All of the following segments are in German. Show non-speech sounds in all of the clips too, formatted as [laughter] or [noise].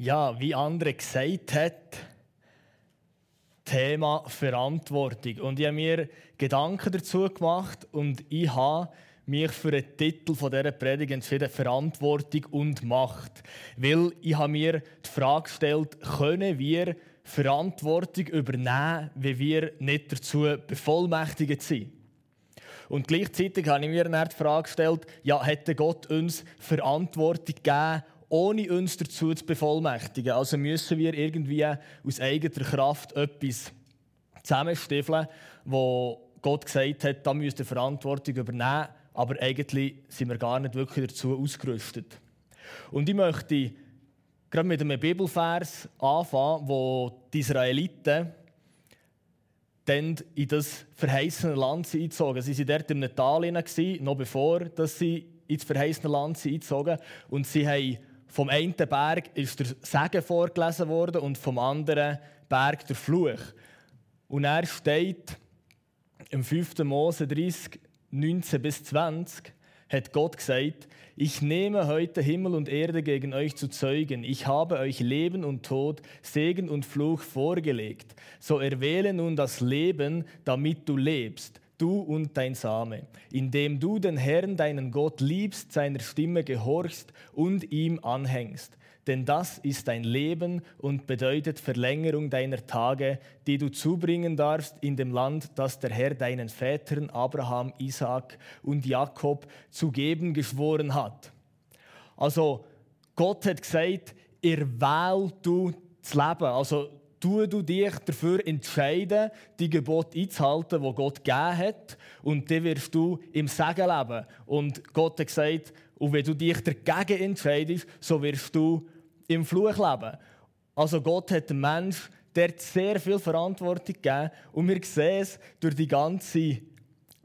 Ja, wie andere gesagt hat, Thema Verantwortung. Und ich habe mir Gedanken dazu gemacht und ich habe mich für den Titel dieser Predigt entschieden, Verantwortung und Macht. Weil ich habe mir die Frage gestellt, können wir Verantwortung übernehmen, wenn wir nicht dazu bevollmächtigt sind? Und gleichzeitig habe ich mir dann die Frage gestellt, ja, hätte Gott uns Verantwortung gegeben, ohne uns dazu zu bevollmächtigen? Also müssen wir irgendwie aus eigener Kraft etwas zusammenstiefeln, wo Gott gesagt hat, da müsst ihr Verantwortung übernehmen, aber eigentlich sind wir gar nicht wirklich dazu ausgerüstet. Und ich möchte gerade mit einem Bibelvers anfangen, wo die Israeliten dann in das verheißene Land eingezogen Sie waren dort im Tal, noch bevor sie ins verheißene Land eingezogen Und sie haben vom einen Berg ist der Segen vorgelesen worden und vom anderen Berg der Fluch. Und er steht im 5. Mose 30, 19 bis 20 hat Gott gesagt, ich nehme heute Himmel und Erde gegen euch zu Zeugen. Ich habe euch Leben und Tod, Segen und Fluch vorgelegt. So erwähle nun das Leben, damit du lebst, du und dein Same, indem du den Herrn, deinen Gott, liebst, seiner Stimme gehorchst und ihm anhängst denn das ist dein Leben und bedeutet Verlängerung deiner Tage, die du zubringen darfst in dem Land, das der Herr deinen Vätern Abraham, Isaac und Jakob zu geben geschworen hat. Also Gott hat gesagt, ihr wählt du das Leben. Also tu du dich dafür entscheiden, die Gebote einzuhalten, die Gott gegeben hat. Und dann wirst du im Segen leben. Und Gott hat gesagt, und wenn du dich dagegen entscheidest, so wirst du im Fluch leben. Also Gott hat dem Mensch der sehr viel Verantwortung gegeben und wir sehen es durch die ganze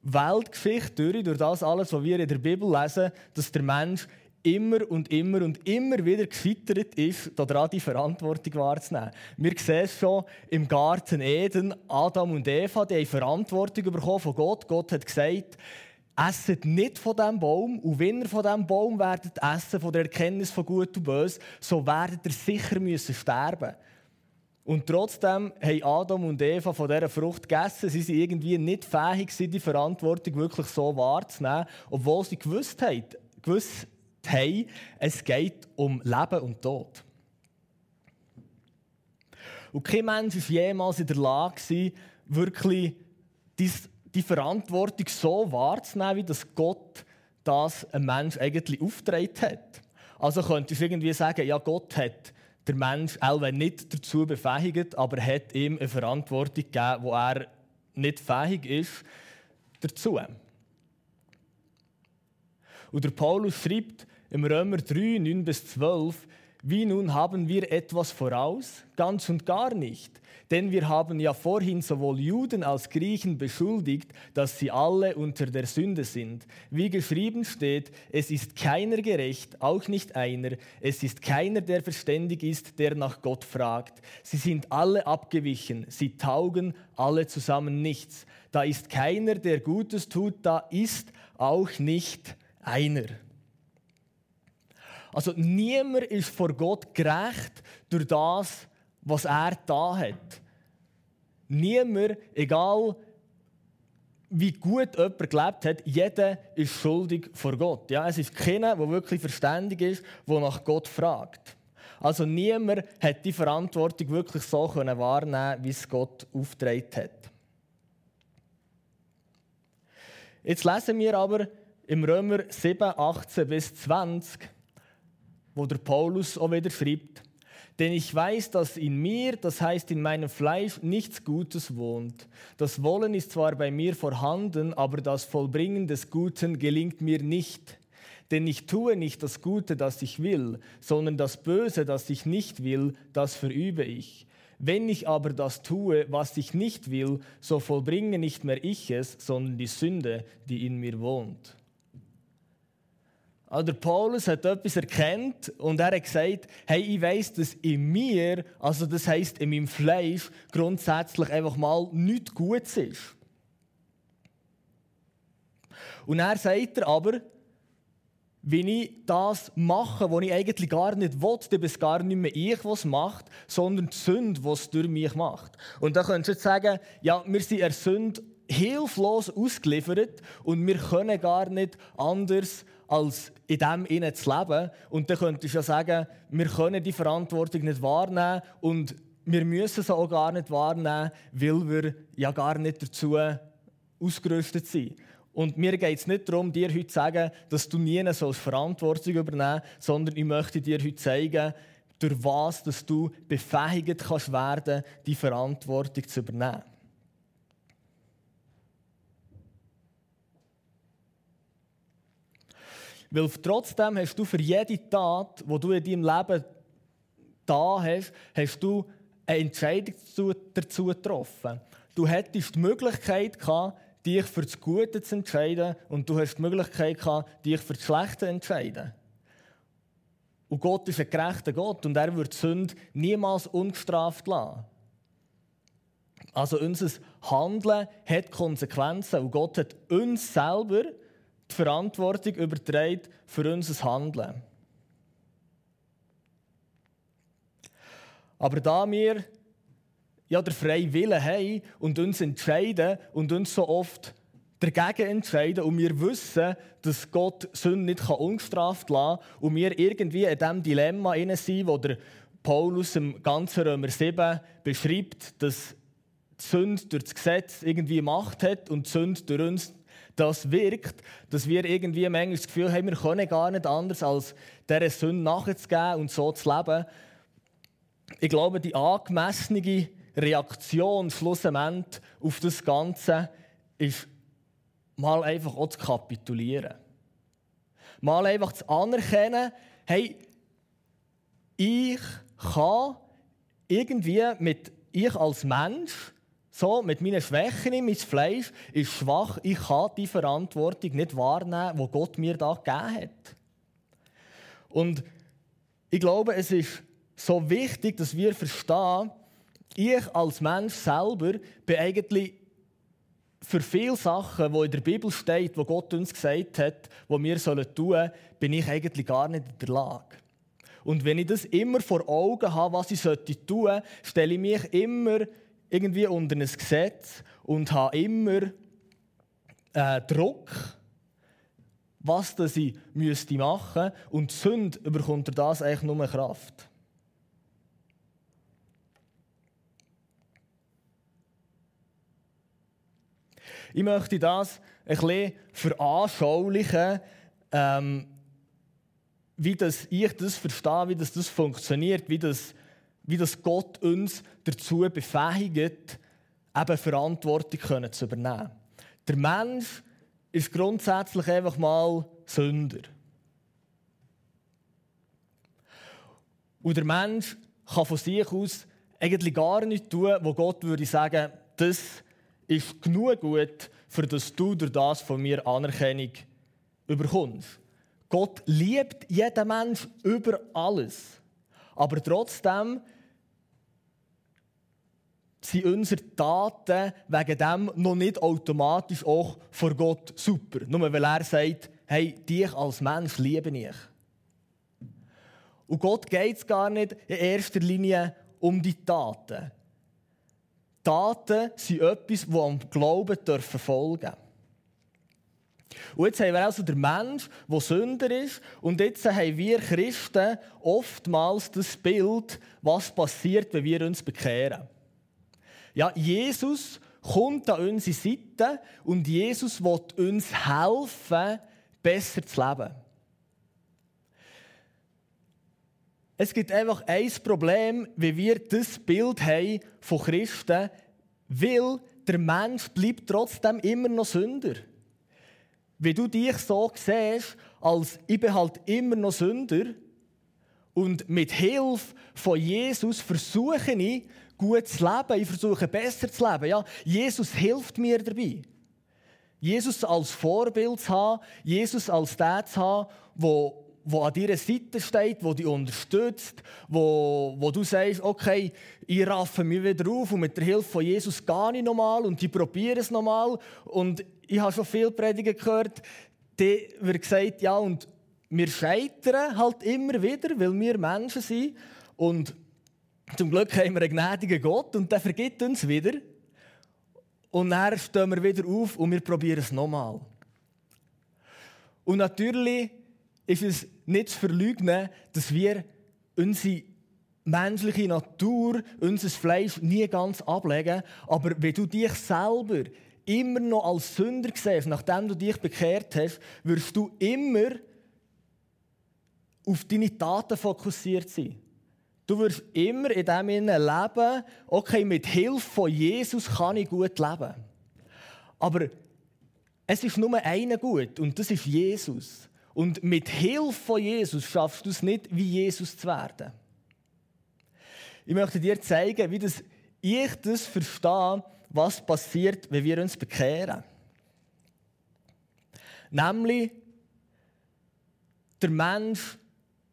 Weltgeschichte, durch das alles, was wir in der Bibel lesen, dass der Mensch immer und immer und immer wieder gescheitert ist, daran die Verantwortung wahrzunehmen. Wir sehen es schon im Garten Eden, Adam und Eva, die haben Verantwortung bekommen von Gott. Gott hat gesagt, esset nicht von diesem Baum und wenn ihr von diesem Baum werdet essen, von der Erkenntnis von Gut und Böse, so werdet ihr sicher müssen sterben. Und trotzdem haben Adam und Eva von dieser Frucht gegessen. Sie waren irgendwie nicht fähig, die Verantwortung wirklich so wahrzunehmen, obwohl sie gewusst haben, gewusst haben es geht um Leben und Tod. Und kein Mensch war jemals in der Lage, wirklich die Verantwortung so wahrzunehmen, wie das Gott das einem Mensch eigentlich aufgetragen hat. Also könntest du irgendwie sagen, ja, Gott hat der Mensch auch nicht dazu befähigt, aber hat ihm eine Verantwortung gegeben, wo er nicht fähig ist dazu. Und der Paulus schreibt im Römer 3, 9 bis 12, wie nun haben wir etwas voraus? Ganz und gar nicht. Denn wir haben ja vorhin sowohl Juden als Griechen beschuldigt, dass sie alle unter der Sünde sind. Wie geschrieben steht, es ist keiner gerecht, auch nicht einer. Es ist keiner, der verständig ist, der nach Gott fragt. Sie sind alle abgewichen, sie taugen alle zusammen nichts. Da ist keiner, der Gutes tut, da ist auch nicht einer. Also niemand ist vor Gott gerecht durch das, was er da hat. Niemand, egal wie gut jemand gelebt hat, jeder ist schuldig vor Gott. Ja, es ist keiner, der wirklich verständig ist, der nach Gott fragt. Also niemand hat die Verantwortung wirklich so wahrnehmen, wie es Gott aufgetragen hat. Jetzt lesen wir aber im Römer 7, 18 bis 20, wo der Paulus auch wieder schreibt, denn ich weiß, dass in mir, das heißt in meinem Fleisch, nichts Gutes wohnt. Das Wollen ist zwar bei mir vorhanden, aber das Vollbringen des Guten gelingt mir nicht. Denn ich tue nicht das Gute, das ich will, sondern das Böse, das ich nicht will, das verübe ich. Wenn ich aber das tue, was ich nicht will, so vollbringe nicht mehr ich es, sondern die Sünde, die in mir wohnt. Also der Paulus hat etwas erkannt und er hat gesagt, hey, ich weiß, dass in mir, also das heißt in meinem Fleisch, grundsätzlich einfach mal nichts Gutes ist. Und er sagt er aber, wie ich das mache, was ich eigentlich gar nicht will, dann ist es gar nicht mehr ich, was macht, sondern die Sünde, was es durch mich macht. Und da könntest du jetzt sagen, ja, wir sind der Sünde hilflos ausgeliefert und wir können gar nicht anders als in dem innen zu leben. Und dann könntest du ja sagen, wir können die Verantwortung nicht wahrnehmen und wir müssen sie auch gar nicht wahrnehmen, weil wir ja gar nicht dazu ausgerüstet sind. Und mir geht es nicht darum, dir heute zu sagen, dass du nie solche Verantwortung übernehmen sollst, sondern ich möchte dir heute zeigen, durch was dass du befähigt kannst werden, die Verantwortung zu übernehmen. Weil trotzdem hast du für jede Tat, die du in deinem Leben da hast, hast du eine Entscheidung dazu getroffen. Du hättest die Möglichkeit gehabt, dich für das Gute zu entscheiden und du hast die Möglichkeit gehabt, dich für das Schlechte zu entscheiden. Und Gott ist ein gerechter Gott und er wird Sünde niemals ungestraft lassen. Also unser Handeln hat Konsequenzen und Gott hat uns selber die Verantwortung übertragen für unser Handeln. Aber da wir ja, der freie Wille haben und uns entscheiden und uns so oft dagegen entscheiden und wir wissen, dass Gott Sünde nicht ungestraft lassen kann und wir irgendwie in diesem Dilemma sind, wo der Paulus im ganzen Römer 7 beschreibt, dass die Sünde durch das Gesetz irgendwie Macht hat und die Sünde durch uns das wirkt, dass wir irgendwie manchmal das Gefühl haben, wir können gar nicht anders, als dieser Sünde nachzugeben und so zu leben. Ich glaube, die angemessene Reaktion schlussendlich auf das Ganze ist, mal einfach auch zu kapitulieren. Mal einfach zu anerkennen, hey, ich kann irgendwie mit, ich als Mensch, so mit meinen Schwächen, mein Fleisch ist schwach, ich kann die Verantwortung nicht wahrnehmen, die Gott mir da gegeben hat. Und ich glaube, es ist so wichtig, dass wir verstehen, ich als Mensch selber bin eigentlich für viele Sachen, die in der Bibel steht, wo Gott uns gesagt hat, wo wir sollen tun, bin ich eigentlich gar nicht in der Lage. Und wenn ich das immer vor Augen habe, was ich sollte tun, stelle ich mich immer irgendwie unter ein Gesetz und habe immer äh, Druck, was das ich müsste machen und die Sünde überkommt durch das eigentlich nur Kraft. Ich möchte das ein bisschen veranschaulichen, ähm, wie das, ich das verstehe, wie das, das funktioniert, wie das, wie das Gott uns dazu befähigt, eben Verantwortung zu übernehmen. Der Mensch ist grundsätzlich einfach mal Sünder. Und der Mensch kann von sich aus eigentlich gar nichts tun, wo Gott würde sagen, das ist genug gut, für dass du durch das von mir Anerkennung überkommst. Gott liebt jeden Mensch über alles. Aber trotzdem sind unsere Taten wegen dem noch nicht automatisch auch vor Gott super. Nur weil er sagt, hey, dich als Mensch liebe ich. Und Gott geht es gar nicht in erster Linie um die Taten. Taten sind etwas, das am Glauben folgen darf. Und jetzt haben wir also den Mensch, der Sünder ist. Und jetzt haben wir Christen oftmals das Bild, was passiert, wenn wir uns bekehren. Ja, Jesus kommt an unsere Seite und Jesus will uns helfen, besser zu leben. Es gibt einfach ein Problem, wie wir das Bild haben von Christen, weil der Mensch bleibt trotzdem immer noch Sünder. Wie du dich so siehst, als ich bin halt immer noch Sünder und mit Hilfe von Jesus versuche ich, gut zu leben, ich versuche besser zu leben. Ja, Jesus hilft mir dabei. Jesus als Vorbild zu haben, Jesus als der zu haben, wo an deiner Seite steht, wo dich unterstützt, wo, wo du sagst, okay, ich raffe mich wieder auf und mit der Hilfe von Jesus gehe ich nochmal und ich probiere es nochmal. Und ich habe schon viele Prediger gehört, die wird gesagt, ja, und wir scheitern halt immer wieder, weil wir Menschen sind. Und zum Glück haben wir einen gnädigen Gott und der vergibt uns wieder. Und dann stehen wir wieder auf und wir probieren es nochmal. Und natürlich ist es nicht zu verleugnen, dass wir unsere menschliche Natur, unser Fleisch nie ganz ablegen. Aber wenn du dich selber immer noch als Sünder siehst, nachdem du dich bekehrt hast, wirst du immer auf deine Taten fokussiert sein. Du wirst immer in dem leben, okay, mit Hilfe von Jesus kann ich gut leben. Aber es ist nur einer gut und das ist Jesus. Und mit Hilfe von Jesus schaffst du es nicht, wie Jesus zu werden. Ich möchte dir zeigen, wie das ich das verstehe, was passiert, wenn wir uns bekehren. Nämlich, der Mensch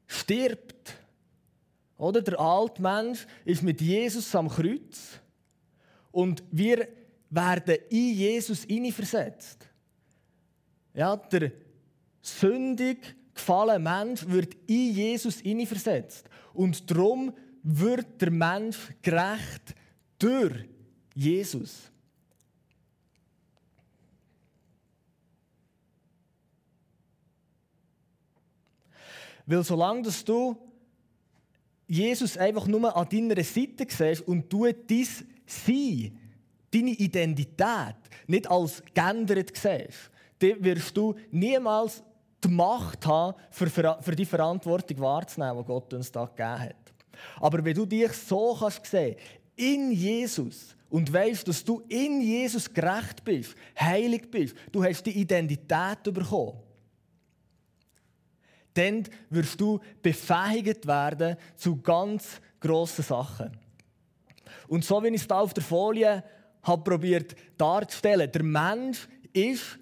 stirbt. Oder der alte Mensch ist mit Jesus am Kreuz und wir werden in Jesus versetzt. Ja, der sündig gefallene Mensch wird in Jesus versetzt. Und darum wird der Mensch gerecht durch Jesus. Weil solange dass du Jesus einfach nur an deiner Seite siehst und du dein Sein, deine Identität nicht als geändert siehst, dann wirst du niemals die Macht haben, für, für die Verantwortung wahrzunehmen, die Gott uns da gegeben hat. Aber wenn du dich so kannst sehen, in Jesus, und weißt, dass du in Jesus gerecht bist, heilig bist, du hast die Identität bekommen, dann wirst du befähigt werden zu ganz grossen Sachen. Und so wie ich es hier auf der Folie habe probiert darzustellen, der Mensch ist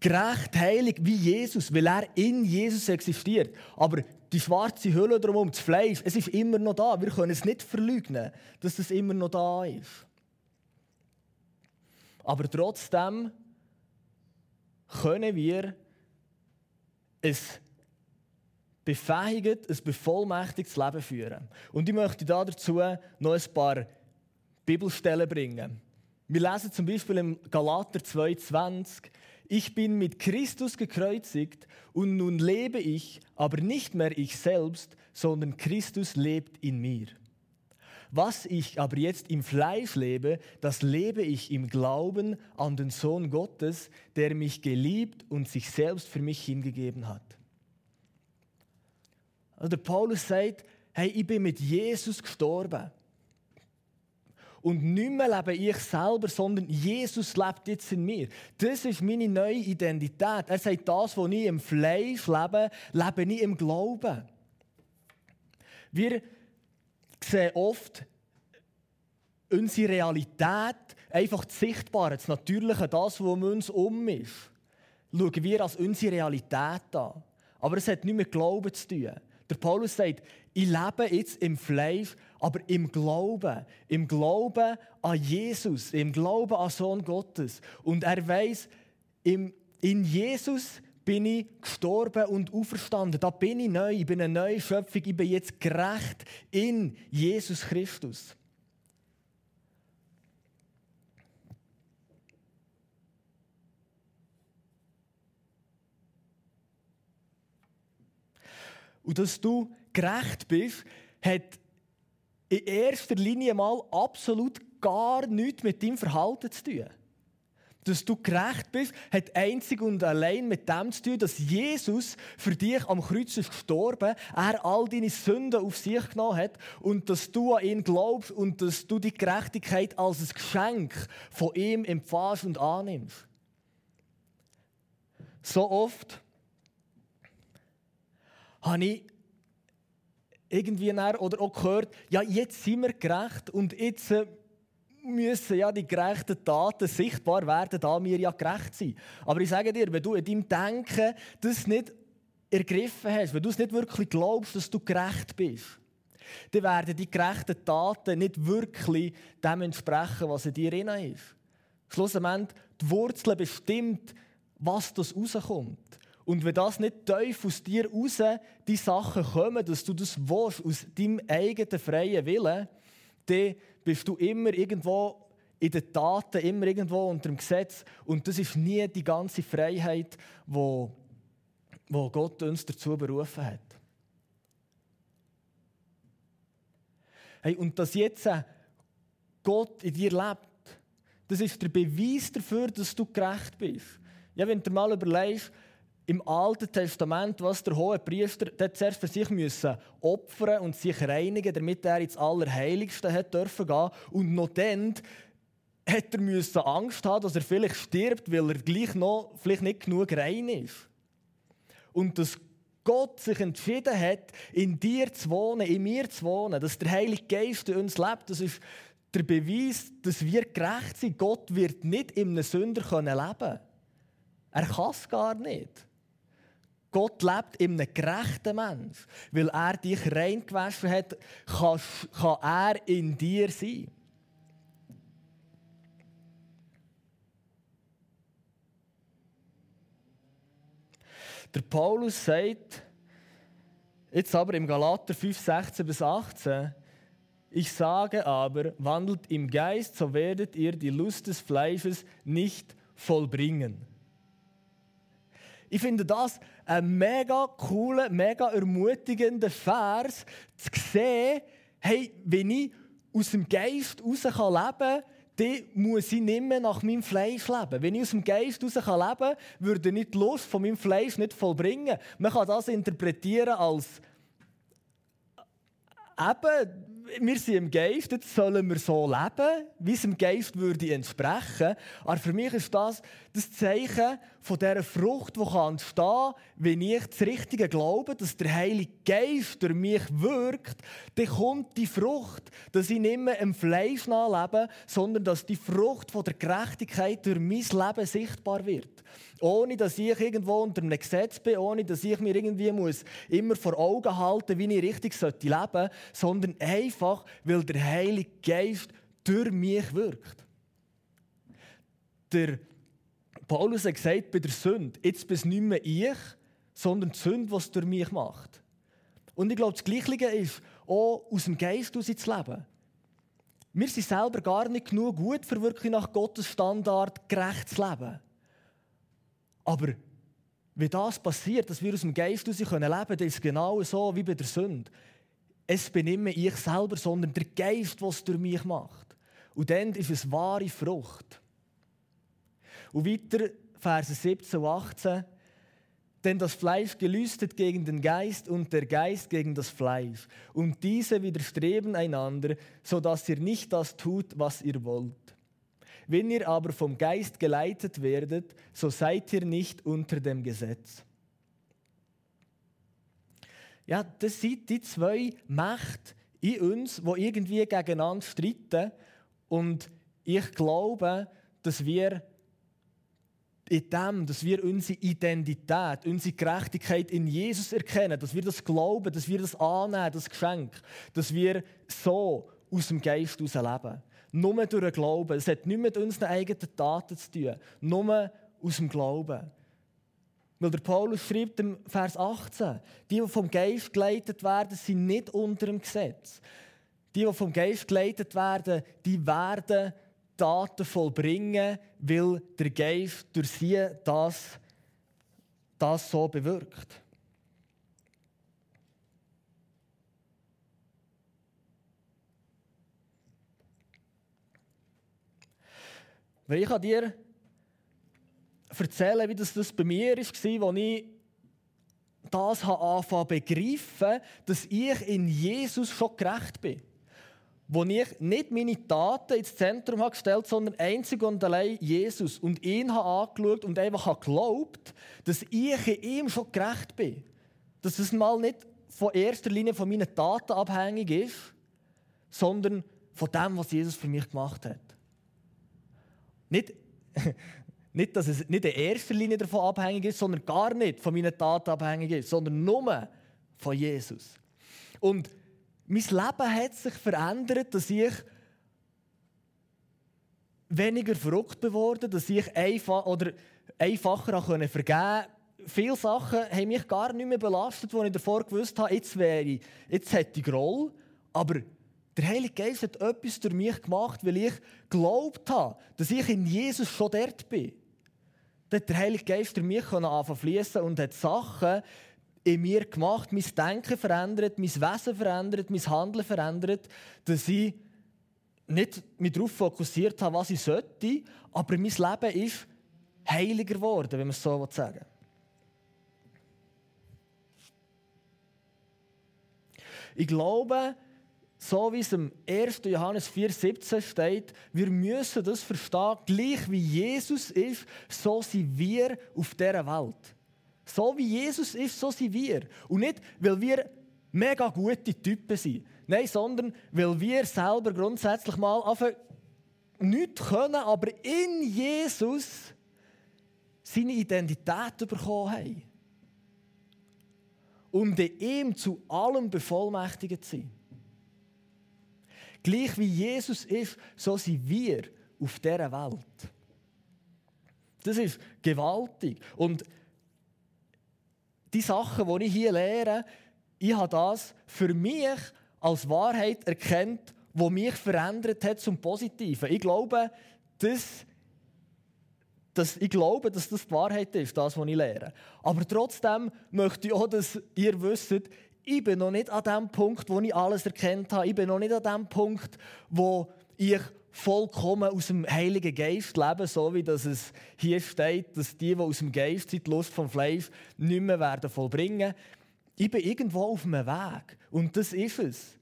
gerecht, heilig wie Jesus, weil er in Jesus existiert. Aber die schwarze Hülle drumherum, das Fleisch, es ist immer noch da. Wir können es nicht verleugnen, dass es immer noch da ist. Aber trotzdem können wir es befähigt, ein bevollmächtigtes Leben führen. Und ich möchte dazu noch ein paar Bibelstellen bringen. Wir lesen zum Beispiel im Galater 2,20: Ich bin mit Christus gekreuzigt und nun lebe ich, aber nicht mehr ich selbst, sondern Christus lebt in mir. Was ich aber jetzt im Fleisch lebe, das lebe ich im Glauben an den Sohn Gottes, der mich geliebt und sich selbst für mich hingegeben hat. Also der Paulus sagt, hey, ich bin mit Jesus gestorben. Und nicht mehr lebe ich selber, sondern Jesus lebt jetzt in mir. Das ist meine neue Identität. Er sagt, das, was ich im Fleisch lebe, lebe ich im Glauben. Wir sehen oft unsere Realität, einfach das Sichtbare, das Natürliche, das, was um uns um ist, schauen wir als unsere Realität an. Aber es hat nichts mit Glauben zu tun. Der Paulus sagt, ich lebe jetzt im Fleisch, aber im Glauben. Im Glauben an Jesus, im Glauben an Sohn Gottes. Und er weiß, in Jesus bin ich gestorben und auferstanden. Da bin ich neu, ich bin eine neue Schöpfung, ich bin jetzt gerecht in Jesus Christus. Und dass du gerecht bist, hat in erster Linie mal absolut gar nichts mit deinem Verhalten zu tun dass du gerecht bist, hat einzig und allein mit dem zu tun, dass Jesus für dich am Kreuz ist gestorben, er all deine Sünden auf sich genommen hat und dass du an ihn glaubst und dass du die Gerechtigkeit als ein Geschenk von ihm empfährst und annimmst. So oft habe ich irgendwie oder auch gehört, ja, jetzt sind wir gerecht und jetzt äh, müssen ja die gerechten Taten sichtbar werden, da wir ja gerecht sind. Aber ich sage dir, wenn du in deinem Denken das nicht ergriffen hast, wenn du es nicht wirklich glaubst, dass du gerecht bist, dann werden die gerechten Taten nicht wirklich dem entsprechen, was in dir drin ist. Schlussendlich, die Wurzel bestimmt, was das rauskommt. Und wenn das nicht tief aus dir raus, die Sachen kommen, dass du das willst, aus deinem eigenen freien Willen, dann bist du immer irgendwo in den Taten, immer irgendwo unter dem Gesetz. Und das ist nie die ganze Freiheit, wo, wo Gott uns dazu berufen hat. Hey, und dass jetzt Gott in dir lebt, das ist der Beweis dafür, dass du gerecht bist. Ja, wenn du mal überlegst, im Alten Testament, was der hohe Priester zuerst für sich müssen opfern und sich reinigen, damit er ins Allerheiligste hat dürfen gehen und noch dann hat er müssen Angst haben, dass er vielleicht stirbt, weil er gleich noch vielleicht nicht genug rein ist. Und dass Gott sich entschieden hat, in dir zu wohnen, in mir zu wohnen, dass der Heilige Geist in uns lebt, das ist der Beweis, dass wir gerecht sind. Gott wird nicht in einem Sünder leben können. Er kann es gar nicht. Gott lebt in einem gerechten Mensch. Weil er dich reingewaschen hat, kann, kann er in dir sein. Der Paulus sagt, jetzt aber im Galater 5, 16 bis 18, ich sage aber, wandelt im Geist, so werdet ihr die Lust des Fleisches nicht vollbringen. Ich finde das ein mega cooler, mega ermutigender Vers, zu sehen, hey, wenn ich aus dem Geist raus leben kann, dann muss ich nicht mehr nach meinem Fleisch leben. Wenn ich aus dem Geist raus leben kann, würde ich die Lust von meinem Fleisch nicht vollbringen. Man kann das interpretieren als eben, wir sind im Geist, jetzt sollen wir so leben, wie es im Geist würde entsprechen. Aber für mich ist das das Zeichen von dieser Frucht, die kann entstehen wenn ich das Richtige glaube, dass der Heilige Geist durch mich wirkt, dann kommt die Frucht, dass ich nicht mehr im Fleisch nachlebe, sondern dass die Frucht von der Gerechtigkeit durch mein Leben sichtbar wird. Ohne dass ich irgendwo unter einem Gesetz bin, ohne dass ich mir irgendwie muss immer vor Augen halten wie ich richtig leben sollte, sondern einfach, weil der Heilige Geist durch mich wirkt. Der Paulus hat gesagt, bei der Sünde, jetzt bist nicht mehr ich, sondern die Sünde, was durch mich macht. Und ich glaube, das Gleiche ist auch aus dem Geist heraus zu leben. Wir sind selber gar nicht genug gut, für wirklich nach Gottes Standard gerecht zu leben. Aber wie das passiert, dass wir aus dem Geist heraus leben können, dann ist es genau so wie bei der Sünde. Es bin nicht mehr ich selber, sondern der Geist, was es durch mich macht. Und dann ist es wahre Frucht. Und weiter, Verse 17 und 18. Denn das Fleisch gelüstet gegen den Geist und der Geist gegen das Fleisch. Und diese widerstreben einander, so dass ihr nicht das tut, was ihr wollt. Wenn ihr aber vom Geist geleitet werdet, so seid ihr nicht unter dem Gesetz. Ja, das sind die zwei Mächte in uns, die irgendwie gegeneinander streiten. Und ich glaube, dass wir in dem, dass wir unsere Identität, unsere Gerechtigkeit in Jesus erkennen, dass wir das glauben, dass wir das annehmen, das Geschenk, dass wir so aus dem Geist heraus leben. Nur durch den Glauben. Es hat nichts mit unseren eigenen Taten zu tun. Nur aus dem Glauben. Weil der Paulus schreibt im Vers 18, die, die vom Geist geleitet werden, sind nicht unter dem Gesetz. Die, die vom Geist geleitet werden, die werden Taten vollbringen, weil der Geist durch sie das, das so bewirkt. Weil ich kann dir erzählen, wie das, das bei mir war, als ich das anfangen begreifen, dass ich in Jesus schon gerecht bin wo ich nicht meine Taten ins Zentrum habe gestellt, sondern einzig und allein Jesus und ihn habe angeschaut und einfach habe geglaubt, dass ich in ihm schon gerecht bin. Dass es mal nicht von erster Linie von meinen Taten abhängig ist, sondern von dem, was Jesus für mich gemacht hat. Nicht, [laughs] nicht, dass es nicht in erster Linie davon abhängig ist, sondern gar nicht von meinen Taten abhängig ist, sondern nur von Jesus. Und mein Leben hat sich verändert, dass ich weniger verrückt geworden, dass ich einfach oder einfacher vergeben viele Sachen haben mich gar nicht mehr belastet, wo ich davor gewusst habe, jetzt wäre jetzt hätte ich Groll. Aber der Heilige Geist hat etwas durch mich gemacht, weil ich geglaubt habe, dass ich in Jesus schon dort bin. Dann hat der Heilige Geist durch mich anfangen fließen und hat Sachen in mir gemacht, mein Denken verändert, mein Wesen verändert, mein Handeln verändert, dass ich nicht mich darauf fokussiert habe, was ich sollte, aber mein Leben ist heiliger geworden, wenn man es so sagen will. Ich glaube, so wie es im 1. Johannes 4,17 steht, wir müssen das verstehen, gleich wie Jesus ist, so sind wir auf dieser Welt. So wie Jesus ist, so sind wir. Und nicht, weil wir mega gute Typen sind. Nein, sondern weil wir selber grundsätzlich mal einfach nichts können, aber in Jesus seine Identität bekommen haben. In ihm zu allem bevollmächtigt sind. Gleich wie Jesus ist, so sind wir auf dieser Welt. Das ist gewaltig. Und die Sachen, die ich hier lehre, ich habe das für mich als Wahrheit erkannt, wo mich verändert hat zum Positiven. Ich glaube, das, dass, ich glaube, dass das die Wahrheit ist, das, was ich lehre. Aber trotzdem möchte ich auch, dass ihr wisst, ich bin noch nicht an dem Punkt, wo ich alles erkannt habe. Ich bin noch nicht an dem Punkt, wo ich vollkommen aus dem Heiligen Geist leben, so wie das es hier steht, dass die, die aus dem Geist sind, die Lust vom Fleisch nicht mehr werden vollbringen. Ich bin irgendwo auf einem Weg und das ist es.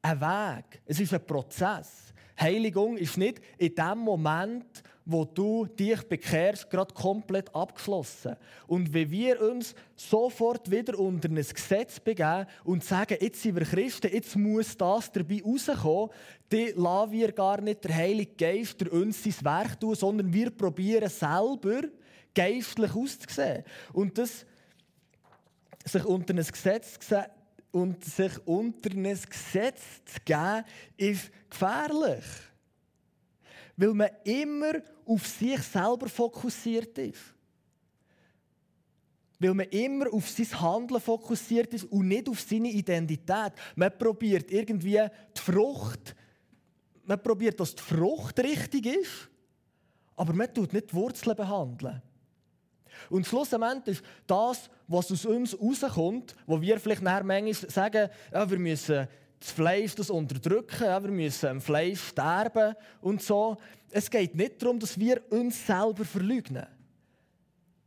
Ein Weg. Es ist ein Prozess. Heiligung ist nicht in dem Moment, wo du dich bekehrst, gerade komplett abgeschlossen. Und wenn wir uns sofort wieder unter ein Gesetz begeben und sagen, jetzt sind wir Christen, jetzt muss das dabei rauskommen, dann lassen wir gar nicht der Heilige Geist uns sein Werk tun, sondern wir probieren selber geistlich auszusehen. Und das sich unter ein Gesetz und sich unter ein Gesetz zu geben, ist gefährlich weil man immer auf sich selber fokussiert ist. Weil man immer auf sein Handeln fokussiert ist und nicht auf seine Identität. Man probiert irgendwie die Frucht, man probiert, dass die Frucht richtig ist, aber man tut nicht die Wurzeln behandeln. Und schlussendlich ist das, was aus uns rauskommt, wo wir vielleicht nachher manchmal sagen, ja, wir müssen das Fleisch das unterdrücken, ja, wir müssen am Fleisch sterben und so. Es geht nicht darum, dass wir uns selber verleugnen.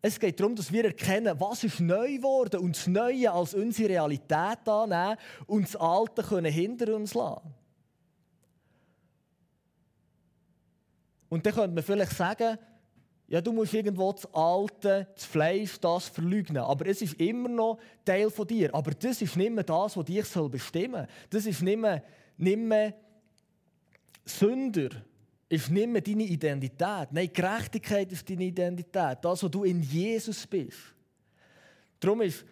Es geht darum, dass wir erkennen, was ist neu geworden und das Neue als unsere Realität annehmen und das Alte können hinter uns lassen. Und dann könnte man vielleicht sagen, ja, du musst irgendwo das Alte, das Fleisch, das verleugnen. Aber es ist immer noch Teil von dir. Aber das ist nicht mehr das, was dich bestimmen soll. Das ist nicht mehr, nicht mehr Sünder, ist nicht mehr deine Identität. Nein, Gerechtigkeit ist deine Identität. Das, was du in Jesus bist. Darum ist,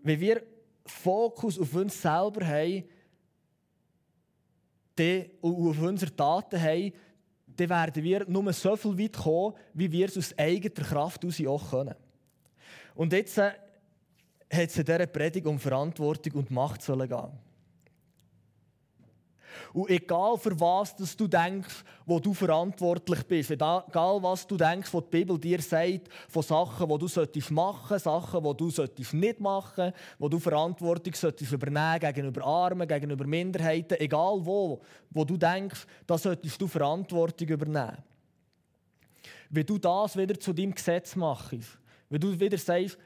wenn wir Fokus auf uns selber haben, und auf unsere Taten haben, dann werden wir nur so viel weit kommen, wie wir es aus eigener Kraft aus auch können. Und jetzt äh, hat es in dieser Predigt um Verantwortung und Macht gehen. Und egal für was dass du denkst, wo du verantwortlich bist, egal was du denkst, was die Bibel dir sagt, von Sachen, die du solltest machen, Sachen, die du solltest nicht machen, wo du Verantwortung solltest übernehmen gegenüber Armen, gegenüber Minderheiten, egal wo, wo du denkst, da solltest du Verantwortung übernehmen. Wenn du das wieder zu deinem Gesetz machst, wenn du wieder sagst,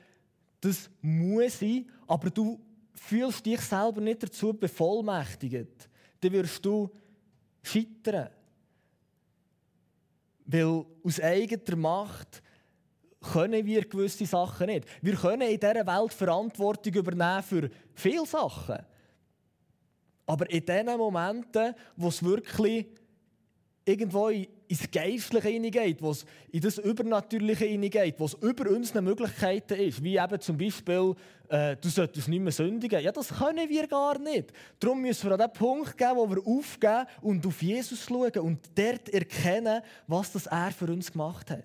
das muss sein, aber du fühlst dich selber nicht dazu bevollmächtigt, dann wirst du scheitern. Weil aus eigener Macht können wir gewisse Sachen nicht. Wir können in dieser Welt Verantwortung übernehmen für viele Sachen. Aber in den Momenten, wo es wirklich irgendwo ins Geistliche hineingeht, wo es in das Übernatürliche hineingeht, wo es über unsere Möglichkeiten ist, wie eben zum Beispiel, äh, du solltest nicht mehr sündigen. Ja, das können wir gar nicht. Darum müssen wir an den Punkt gehen, wo wir aufgeben und auf Jesus schauen und dort erkennen, was das er für uns gemacht hat.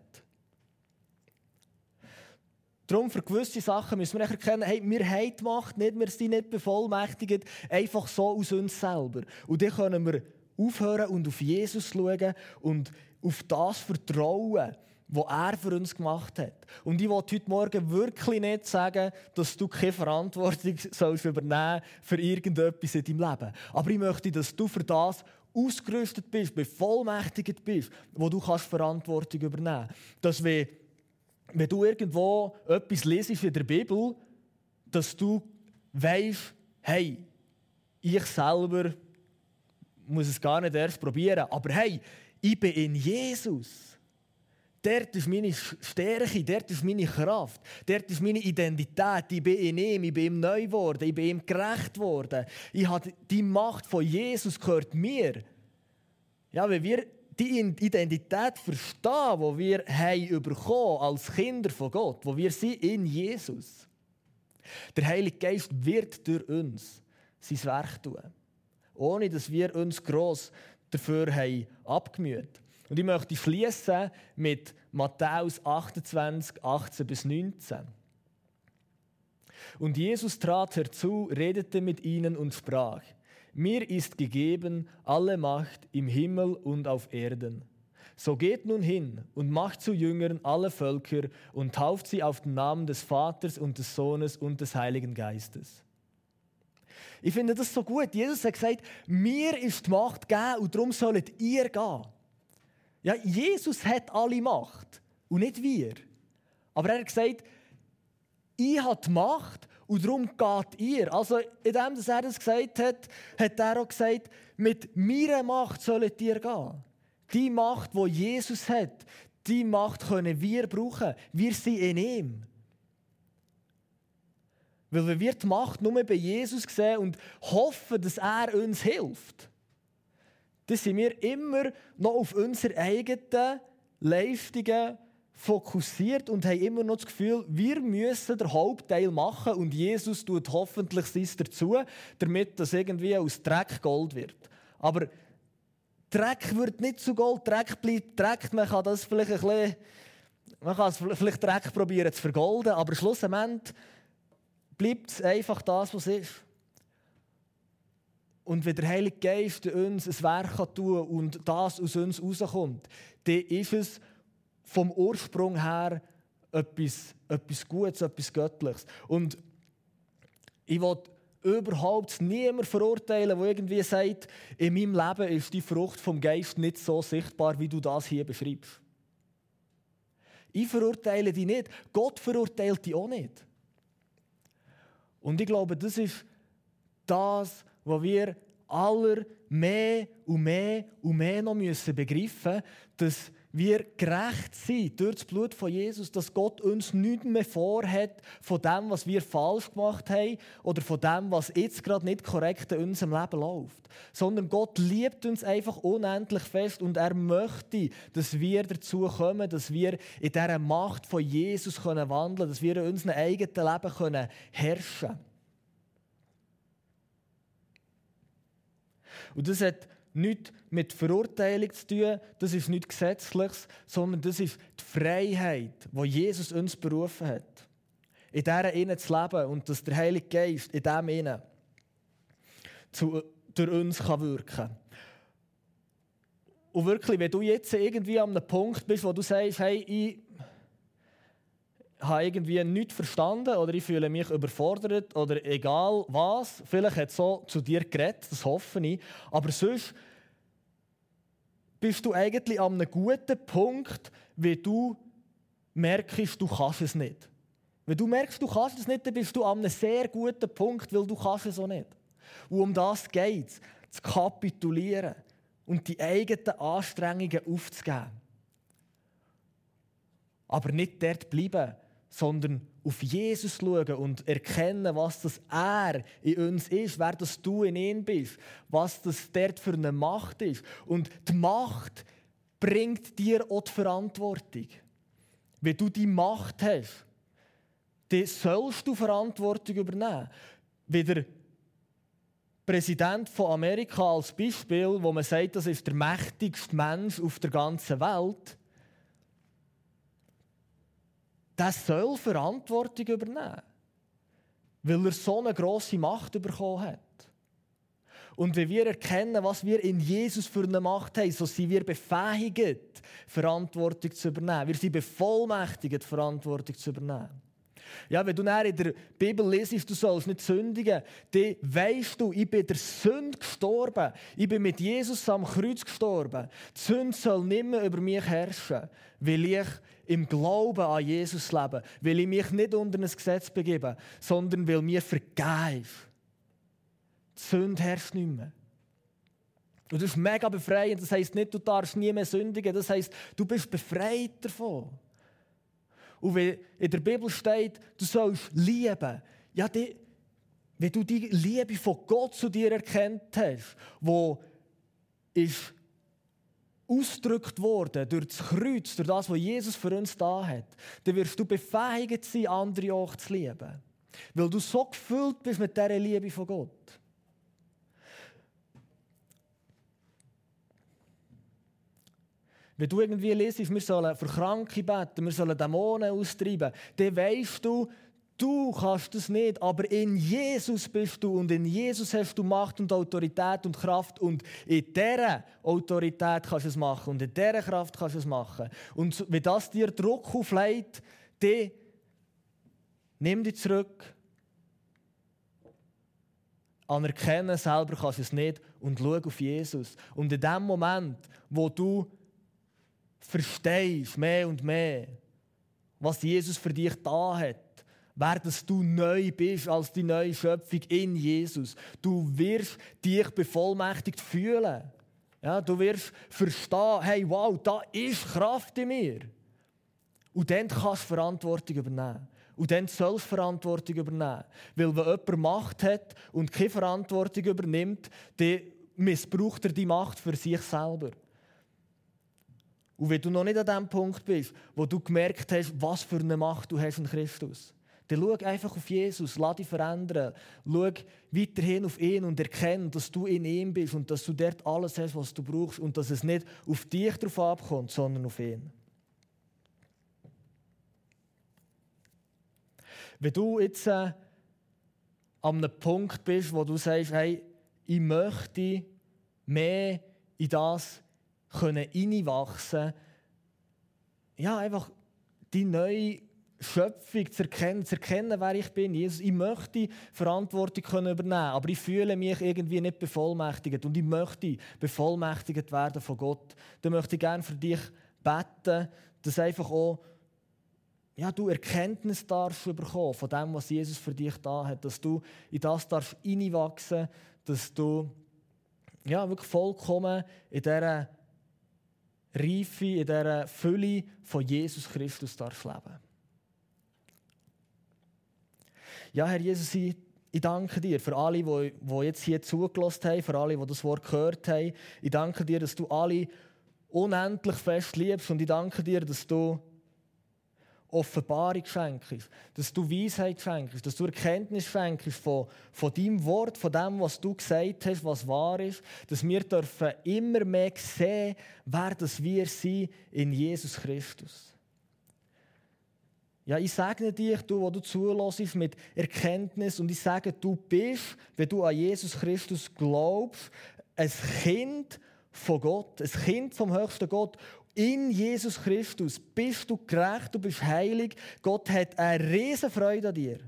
Darum für gewisse Sachen müssen wir erkennen, hey, wir haben die Macht nicht, wir sind nicht bevollmächtigt, einfach so aus uns selber. Und dann können wir aufhören und auf Jesus schauen und auf das vertrauen, was er für uns gemacht hat. Und ich wollte heute Morgen wirklich nicht sagen, dass du keine Verantwortung [laughs] sollst übernehmen für irgendetwas in deinem Leben. Aber ich möchte, dass du für das ausgerüstet bist, bevollmächtigt bist, wo du kannst Verantwortung übernehmen kannst. Dass wenn, wenn du irgendwo etwas lesest in der Bibel, dass du weißt, hey, ich selber muss es gar nicht erst probieren, aber hey, ich bin in Jesus. Dort ist meine Stärke, dort ist meine Kraft, dort ist meine Identität. Ich bin in ihm, ich bin ihm neu geworden, ich bin ihm gerecht worden. Ich habe die Macht von Jesus gehört mir. Ja, wenn wir die Identität verstehen, die wir haben als Kinder von Gott, wo wir sind in Jesus. Der Heilige Geist wird durch uns sein Werk tun, ohne dass wir uns gross dafür haben abgemüht. Und ich möchte schließen mit Matthäus 28, 18 bis 19. Und Jesus trat herzu, redete mit ihnen und sprach: Mir ist gegeben alle Macht im Himmel und auf Erden. So geht nun hin und macht zu Jüngern alle Völker und tauft sie auf den Namen des Vaters und des Sohnes und des Heiligen Geistes. Ich finde das so gut. Jesus hat gesagt, mir ist die Macht gegeben und darum sollt ihr gehen. Ja, Jesus hat alle Macht und nicht wir. Aber er hat gesagt, ich habe die Macht und darum geht ihr. Also, indem er das gesagt hat, hat er auch gesagt, mit meiner Macht sollt ihr gehen. Die Macht, die Jesus hat, die Macht können wir brauchen. Wir sind in ihm. Weil wir die Macht nur bei Jesus sehen und hoffen, dass er uns hilft, dann sind wir immer noch auf unsere eigenen Leistungen fokussiert und haben immer noch das Gefühl, wir müssen den Hauptteil machen und Jesus tut hoffentlich sein dazu, damit das irgendwie aus Dreck Gold wird. Aber Dreck wird nicht zu Gold, Dreck bleibt Dreck. Man kann das vielleicht ein bisschen, man kann es vielleicht Dreck probieren zu vergolden, aber schlussendlich bleibt es einfach das, was ist. Und wenn der Heilige Geist uns ein Werk tun kann und das aus uns rauskommt, dann ist es vom Ursprung her etwas, etwas Gutes, etwas Göttliches. Und ich will überhaupt niemand verurteilen, der irgendwie sagt, in meinem Leben ist die Frucht vom Geist nicht so sichtbar, wie du das hier beschreibst. Ich verurteile die nicht. Gott verurteilt die auch nicht. Und ich glaube, das ist das, wo wir aller mehr und mehr und mehr noch müssen begreifen dass wir gerecht sind durch das Blut von Jesus, dass Gott uns nichts mehr vorhat von dem, was wir falsch gemacht haben oder von dem, was jetzt gerade nicht korrekt in unserem Leben läuft. Sondern Gott liebt uns einfach unendlich fest und er möchte, dass wir dazu kommen, dass wir in dieser Macht von Jesus wandeln können, dass wir in unserem eigenen Leben herrschen können. Und das hat nichts mit Verurteilung zu tun, das ist nichts Gesetzliches, sondern das ist die Freiheit, die Jesus uns berufen hat. In dieser Innen zu leben und dass der Heilige Geist in diesem Innen zu, durch uns kann wirken kann. Und wirklich, wenn du jetzt irgendwie an einem Punkt bist, wo du sagst, hey, ich habe irgendwie nichts verstanden oder ich fühle mich überfordert oder egal was. Vielleicht hat so zu dir geredet, das hoffe ich. Aber sonst bist du eigentlich an einem guten Punkt, wie du merkst, du kannst es nicht. Wenn du merkst, du kannst es nicht, dann bist du an einem sehr guten Punkt, weil du kannst es auch nicht. Und um das geht es, zu kapitulieren und die eigenen Anstrengungen aufzugeben. Aber nicht dort bleiben, sondern auf Jesus schauen und erkennen, was das er in uns ist, wer das du in ihm bist, was das dort für eine Macht ist. Und die Macht bringt dir auch die Verantwortung. Wenn du die Macht hast, dann sollst du Verantwortung übernehmen. Wie der Präsident von Amerika als Beispiel, wo man sagt, das ist der mächtigste Mensch auf der ganzen Welt der soll Verantwortung übernehmen. Weil er so eine grosse Macht bekommen hat. Und wenn wir erkennen, was wir in Jesus für eine Macht haben, so sind wir befähigt, Verantwortung zu übernehmen. Wir sind bevollmächtigt, Verantwortung zu übernehmen. Ja, wenn du in der Bibel lesest, du sollst nicht sündigen, dann weißt du, ich bin der Sünde gestorben. Ich bin mit Jesus am Kreuz gestorben. Die Sünde soll nicht mehr über mich herrschen, weil ich im Glauben an Jesus lebe, weil ich mich nicht unter ein Gesetz begebe, sondern weil mir vergeben Die Sünde herrscht nicht mehr. Und das ist mega befreiend. Das heisst nicht, du darfst nie mehr sündigen. Das heisst, du bist befreit davon. Und wenn in der Bibel steht, du sollst lieben, ja, die, wenn du die Liebe von Gott zu dir erkennt hast, wo ist ausgedrückt worden durch das Kreuz, durch das, was Jesus für uns da hat, dann wirst du befähigt sein, andere auch zu lieben. Weil du so gefüllt bist mit dieser Liebe von Gott. Wenn du irgendwie liest, wir sollen für Kranke beten, wir sollen Dämonen austreiben, dann weißt du, du kannst das nicht, aber in Jesus bist du und in Jesus hast du Macht und Autorität und Kraft und in dieser Autorität kannst du es machen und in dieser Kraft kannst du es machen. Und wenn das dir Druck auflegt, dann nimm dich zurück, anerkenne selber kannst du es nicht und schau auf Jesus. Und in dem Moment, wo du verstehst mehr und mehr, was Jesus für dich da hat, wer du neu bist als die neue Schöpfung in Jesus. Du wirst dich bevollmächtigt fühlen. Ja, du wirst verstehen, hey, wow, da ist Kraft in mir. Und dann kannst du Verantwortung übernehmen. Und dann sollst du Verantwortung übernehmen. Weil wenn jemand Macht hat und keine Verantwortung übernimmt, dann missbraucht er die Macht für sich selber. Und wenn du noch nicht an dem Punkt bist, wo du gemerkt hast, was für eine Macht du hast in Christus, dann schau einfach auf Jesus, lass dich verändern. Schau weiterhin auf ihn und erkenne, dass du in ihm bist und dass du dort alles hast, was du brauchst und dass es nicht auf dich drauf abkommt, sondern auf ihn. Wenn du jetzt äh, an einem Punkt bist, wo du sagst, hey, ich möchte mehr in das können reinwachsen ja, einfach die neue Schöpfung zu erkennen, zu erkennen, wer ich bin. Jesus, ich möchte Verantwortung können übernehmen, aber ich fühle mich irgendwie nicht bevollmächtigt und ich möchte bevollmächtigt werden von Gott. Dann möchte ich gerne für dich beten, dass einfach auch ja, du Erkenntnis darfst bekommen von dem, was Jesus für dich da hat, dass du in das darfst hineinwachsen, dass du ja, wirklich vollkommen in dieser Reife, in dieser Fülle von Jesus Christus darfst leben. Ja, Herr Jesus, ich, ich danke dir für alle, die, die jetzt hier zugelassen haben, für alle, die das Wort gehört haben. Ich danke dir, dass du alle unendlich fest liebst und ich danke dir, dass du Offenbarung schenkst, dass du Weisheit schenkst, dass du Erkenntnis schenkst von, von deinem Wort, von dem, was du gesagt hast, was wahr ist, dass wir dürfen immer mehr sehen, wer das wir sind in Jesus Christus. Ja, ich segne dich, du, wo du zulässt, mit Erkenntnis und ich sage, du bist, wenn du an Jesus Christus glaubst, ein Kind von Gott, ein Kind vom höchsten Gott in Jesus Christus bist du gerecht, du bist heilig. Gott hat eine riesige Freude an dir.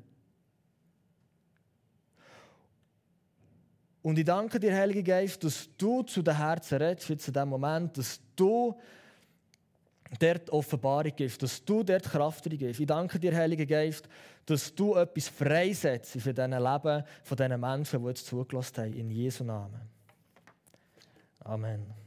Und ich danke dir, Heiliger Geist, dass du zu den Herzen redest, jetzt in diesem Moment, dass du dort Offenbarung gibst, dass du dort Kraft gibst. Ich danke dir, Heiliger Geist, dass du etwas freisetzt in diesem Leben von diesen Menschen, die jetzt zugelassen haben. In Jesu Namen. Amen.